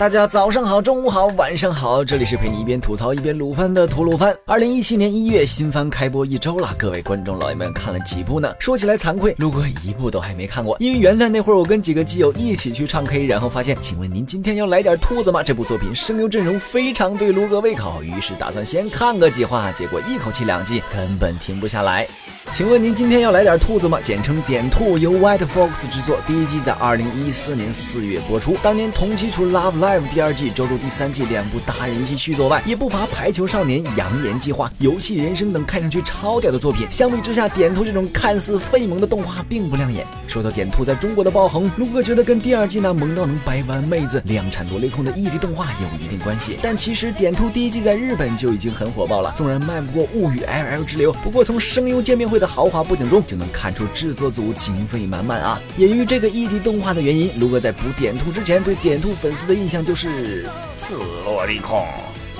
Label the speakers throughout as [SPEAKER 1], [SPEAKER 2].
[SPEAKER 1] 大家早上好，中午好，晚上好，这里是陪你一边吐槽一边撸番的吐鲁番。二零一七年一月，新番开播一周了，各位观众老爷们看了几部呢？说起来惭愧，陆哥一部都还没看过，因为元旦那会儿我跟几个基友一起去唱 K，然后发现，请问您今天要来点兔子吗？这部作品声优阵容非常对陆哥胃口，于是打算先看个几话，结果一口气两季，根本停不下来。请问您今天要来点兔子吗？简称点兔，由 White Fox 制作，第一季在二零一四年四月播出。当年同期除《Love Live》第二季、《周周》第三季两部大人气续作外，也不乏《排球少年》、《扬言计划》、《游戏人生》等看上去超屌的作品。相比之下，点兔这种看似废萌的动画并不亮眼。说到点兔在中国的爆红，卢哥觉得跟第二季那萌到能掰弯妹子、量产萝莉控的异地动画有一定关系。但其实点兔第一季在日本就已经很火爆了，纵然卖不过《物语 LL 之流》，不过从声优见面会的豪华布景中就能看出制作组经费满满啊！也于这个异地动画的原因，卢哥在补点兔之前对点兔粉丝的印象就是死萝莉控。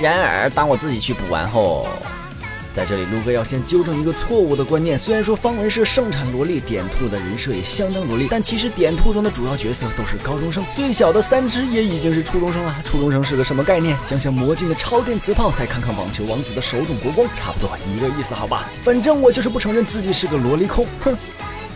[SPEAKER 1] 然而，当我自己去补完后，在这里，陆哥要先纠正一个错误的观念。虽然说方文社盛产萝莉，点兔的人设也相当萝莉，但其实点兔中的主要角色都是高中生，最小的三只也已经是初中生了。初中生是个什么概念？想想魔镜的超电磁炮，再看看网球王子的手冢国光，差不多一个意思，好吧？反正我就是不承认自己是个萝莉控，哼。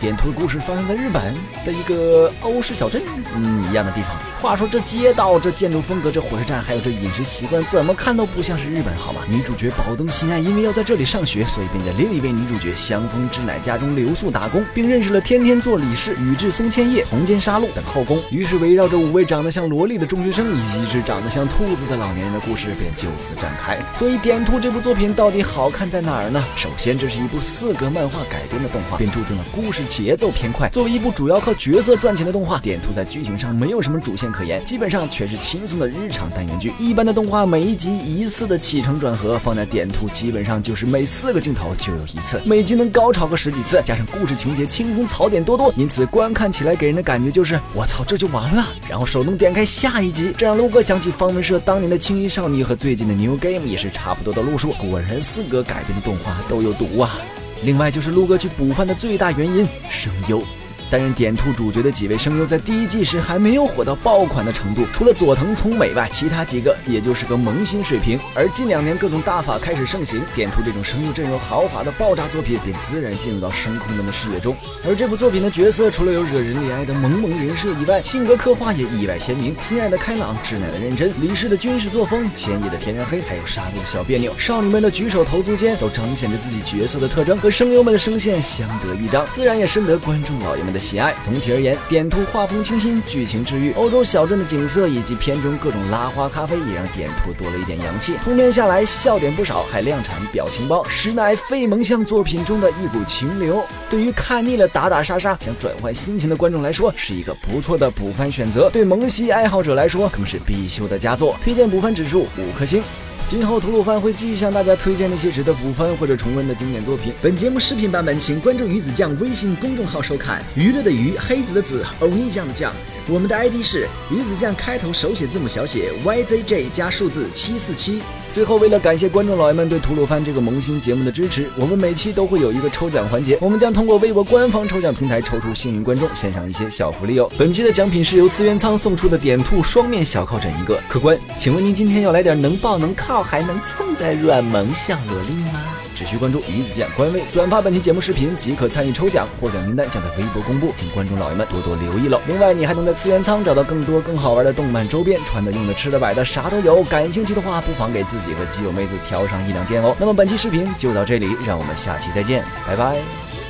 [SPEAKER 1] 点兔的故事发生在日本的一个欧式小镇，嗯，一样的地方。话说这街道、这建筑风格、这火车站，还有这饮食习惯，怎么看都不像是日本，好吗？女主角宝登心爱，因为要在这里上学，所以便在另一位女主角香风知乃家中留宿打工，并认识了天天做理事宇智松千叶、红间沙路等后宫。于是围绕着五位长得像萝莉的中学生以及一只长得像兔子的老年人的故事便就此展开。所以点兔这部作品到底好看在哪儿呢？首先，这是一部四格漫画改编的动画，便注定了故事。节奏偏快，作为一部主要靠角色赚钱的动画，点兔在剧情上没有什么主线可言，基本上全是轻松的日常单元剧。一般的动画每一集一次的起承转合，放在点图基本上就是每四个镜头就有一次，每集能高潮个十几次，加上故事情节轻松槽点多多，因此观看起来给人的感觉就是我操这就完了，然后手动点开下一集，这让陆哥想起方文社当年的青衣少女和最近的 New Game 也是差不多的路数，果然四哥改编的动画都有毒啊。另外就是陆哥去补番的最大原因，声优。担任点兔主角的几位声优在第一季时还没有火到爆款的程度，除了佐藤聪美外，其他几个也就是个萌新水平。而近两年各种大法开始盛行，点兔这种声优阵容豪华的爆炸作品便自然进入到声控们的视野中。而这部作品的角色除了有惹人怜爱的萌萌人设以外，性格刻画也意外鲜明。心爱的开朗，智乃的认真，李氏的军事作风，千叶的天然黑，还有沙路的小别扭，少女们的举手投足间都彰显着自己角色的特征，和声优们的声线相得益彰，自然也深得观众老爷们的喜爱。总体而言，点兔画风清新，剧情治愈，欧洲小镇的景色以及片中各种拉花咖啡，也让点兔多了一点洋气。通篇下来，笑点不少，还量产表情包，实乃废萌向作品中的一股清流。对于看腻了打打杀杀，想转换心情的观众来说，是一个不错的补番选择；对萌系爱好者来说，更是必修的佳作。推荐补番指数五颗星。今后吐鲁番会继续向大家推荐那些值得补番或者重温的经典作品。本节目视频版本，请关注鱼子酱微信公众号收看。娱乐的娱，黑子的子，欧尼酱的酱。我们的 ID 是鱼子酱，开头手写字母小写 YZJ 加数字七四七。最后，为了感谢观众老爷们对吐鲁番这个萌新节目的支持，我们每期都会有一个抽奖环节，我们将通过微博官方抽奖平台抽出幸运观众，献上一些小福利哦。本期的奖品是由次元仓送出的点兔双面小靠枕一个。客官，请问您今天要来点能抱能靠还能蹭的软萌小萝莉吗？只需关注鱼子酱官微，转发本期节目视频即可参与抽奖，获奖名单将在微博公布，请观众老爷们多多留意喽。另外，你还能在次元仓找到更多更好玩的动漫周边，穿的、用的、吃的、摆的，啥都有。感兴趣的话，不妨给自己和基友妹子挑上一两件哦。那么本期视频就到这里，让我们下期再见，拜拜。